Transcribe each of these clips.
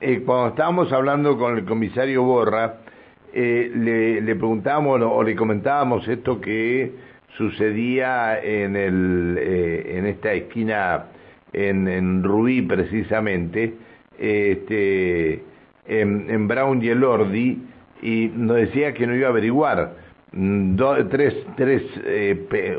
eh, cuando estábamos hablando con el comisario Borra, eh, le, preguntábamos o le comentábamos esto que sucedía en, el, eh, en esta esquina en, en Rubí precisamente, este, en, Brown y el Ordi, y nos decía que no iba a averiguar. Mm, Do, tres, tres,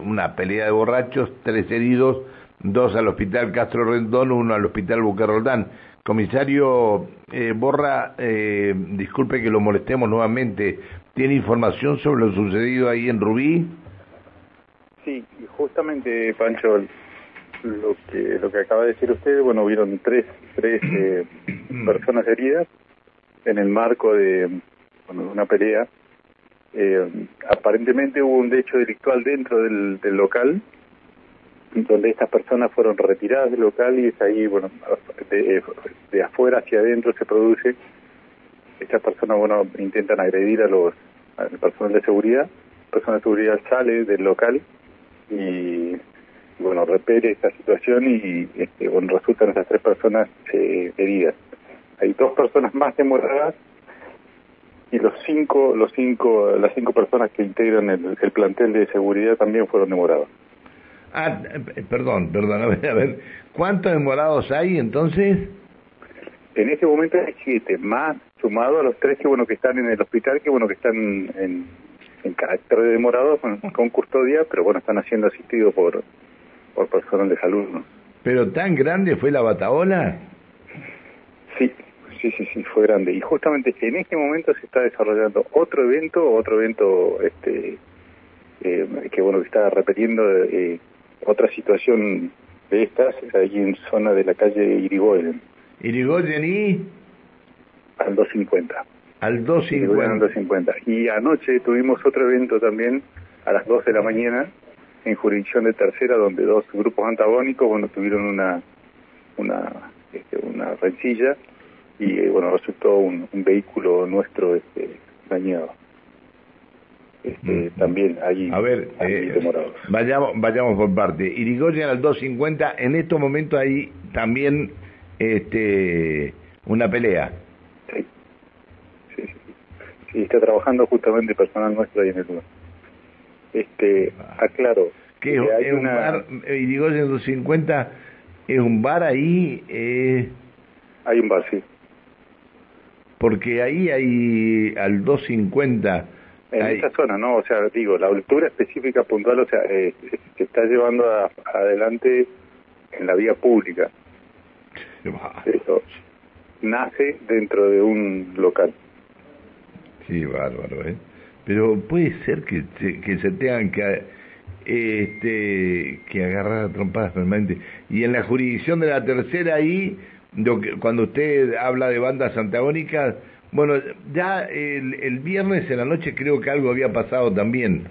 una pelea de borrachos, tres heridos, dos al hospital Castro Rendón, uno al hospital Bucarroldán. Comisario eh, Borra, eh, disculpe que lo molestemos nuevamente, ¿tiene información sobre lo sucedido ahí en Rubí? Sí, justamente, Pancho, lo que lo que acaba de decir usted, bueno, hubieron tres, tres eh, personas heridas en el marco de bueno, una pelea. Eh, aparentemente hubo un hecho delictual dentro del, del local, donde estas personas fueron retiradas del local y es ahí, bueno, de, de afuera hacia adentro se produce. Estas personas, bueno, intentan agredir a los al personal de seguridad. El personal de seguridad sale del local y bueno repele esta situación y este, bueno resultan esas tres personas eh, heridas hay dos personas más demoradas y los cinco los cinco las cinco personas que integran el, el plantel de seguridad también fueron demorados ah perdón perdón a ver, a ver cuántos demorados hay entonces en este momento hay siete más sumado a los tres que bueno que están en el hospital que bueno que están en en carácter de demorado con, con, custodia, pero bueno, están siendo asistidos por, por personal de salud. ¿no? ¿Pero tan grande fue la bataola? Sí, sí, sí, sí, fue grande. Y justamente en este momento se está desarrollando otro evento, otro evento este eh, que bueno, que está repitiendo eh, otra situación de estas, allí en zona de la calle Irigoyen. ¿Irigoyen y? Al 250 al 250. 250. Y anoche tuvimos otro evento también a las 2 de la mañana en jurisdicción de tercera donde dos grupos antagónicos bueno tuvieron una una este, una rencilla y eh, bueno resultó un, un, vehículo nuestro este dañado este, también allí, a ver eh, vayamos vayamos por parte Irigoyen al 250 en estos momentos hay también este una pelea y está trabajando justamente personal nuestro ahí en el lugar. Este, aclaro. que hay es una... un bar, y digo, en 250, es un bar ahí. Eh... Hay un bar, sí. Porque ahí hay al 250. En esa zona, ¿no? O sea, digo, la altura específica puntual, o sea, eh, se está llevando a, adelante en la vía pública. Eso nace dentro de un local. Sí, bárbaro, ¿eh? Pero puede ser que se, que se tengan que este que agarrar a trompadas permanentes. Y en la jurisdicción de la tercera ahí, lo que, cuando usted habla de bandas antagónicas, bueno, ya el, el viernes en la noche creo que algo había pasado también.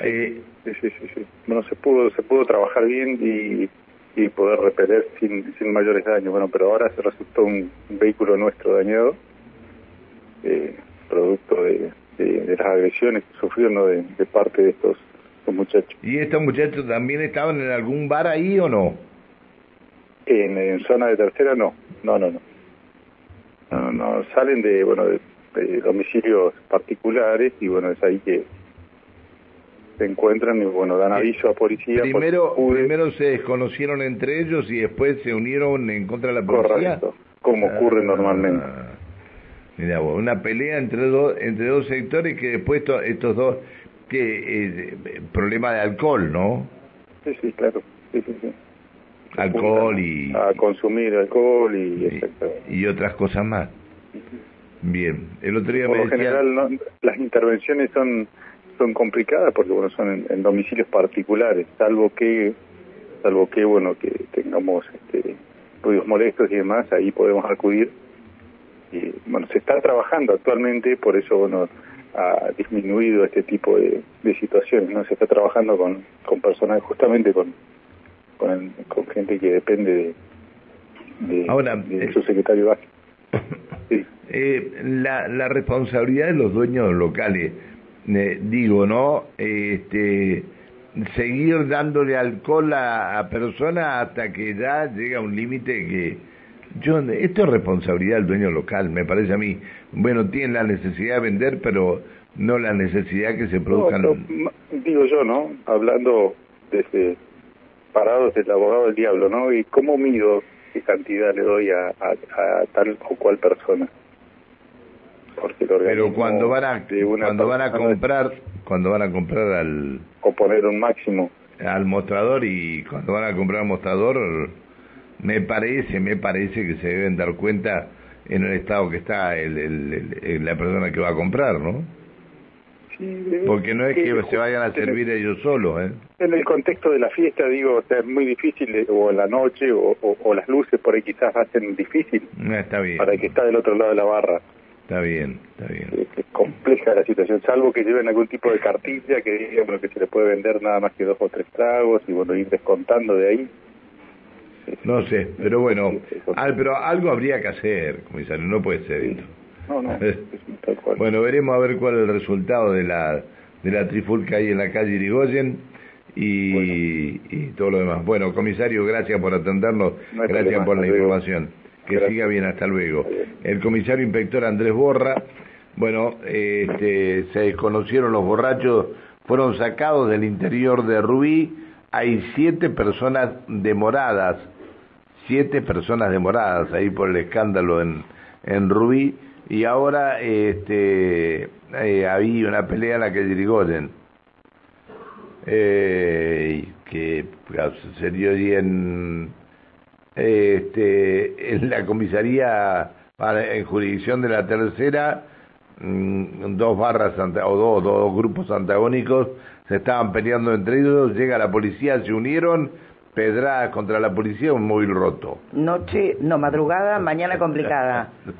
Sí, eh, sí, sí, sí. Bueno, se pudo, se pudo trabajar bien y, y poder repeler sin, sin mayores daños. Bueno, pero ahora se resultó un, un vehículo nuestro dañado. Eh, producto de, de, de, las agresiones que sufrieron ¿no? de, de, parte de estos, estos, muchachos. ¿Y estos muchachos también estaban en algún bar ahí o no? En, en zona de tercera no, no, no, no. No, no salen de, bueno, de, de domicilios particulares y bueno, es ahí que se encuentran y bueno, dan aviso a policía. Primero, primero se desconocieron entre ellos y después se unieron en contra de la policía. Correcto, como ocurre ah, normalmente. Mira una pelea entre dos entre dos sectores que después to, estos dos que eh, problema de alcohol, ¿no? Sí, sí, claro. Alcohol y a consumir alcohol y y, y otras cosas más. Bien, el otro día Por me lo decía... general no, las intervenciones son son complicadas porque bueno son en, en, domicilios particulares, salvo que salvo que bueno que tengamos este ruidos molestos y demás, ahí podemos acudir y bueno, se está trabajando actualmente, por eso bueno, ha disminuido este tipo de, de situaciones, ¿no? Se está trabajando con, con personas, justamente con, con, gente que depende de, de, Ahora, de eh, su secretario. Sí. Eh, la, la responsabilidad de los dueños locales, eh, digo, ¿no? Este, seguir dándole alcohol a, a personas hasta que ya llega un límite que Yo, esto es responsabilidad del dueño local, me parece a mí. Bueno, tienen la necesidad de vender, pero no la necesidad que se produzcan. digo yo, ¿no? Hablando desde parados del abogado del diablo, ¿no? ¿Y cómo mido qué cantidad le doy a, a, tal o cual persona? Porque pero cuando van a cuando van a comprar cuando van a comprar al o poner un máximo al mostrador y cuando van a comprar al mostrador me parece, me parece que se deben dar cuenta en el estado que está el, el, la persona que va a comprar, ¿no? Porque no es que, se vayan a servir ellos solos, ¿eh? En el contexto de la fiesta, digo, o sea, es muy difícil, eh, o en la noche, o, o, las luces por ahí quizás hacen difícil. No, está bien. Para el que está del otro lado de la barra. Está bien, está bien. Es, compleja la situación, salvo que lleven algún tipo de cartilla que diga bueno, que se le puede vender nada más que dos o tres tragos y bueno, ir descontando de ahí. No sé, pero bueno, pero algo habría que hacer, comisario, no puede ser esto. No, no, Bueno, veremos a ver cuál es el resultado de la, de la trifulca ahí en la calle Irigoyen y, y todo lo demás. Bueno, comisario, gracias por atendernos, gracias por la información. Que siga bien, hasta luego. El comisario inspector Andrés Borra, bueno, este, se desconocieron los borrachos, fueron sacados del interior de Rubí, hay siete personas demoradas, siete personas demoradas ahí por el escándalo en, en Rubí, y ahora este, eh, había una pelea en la que Dirigoyen, eh, que se dio en, este, en la comisaría en jurisdicción de la tercera, mm, dos barras o dos, dos grupos antagónicos se estaban peleando entre ellos, llega la policía, se unieron, pedradas contra la policía, un móvil roto. Noche, no, madrugada, mañana complicada.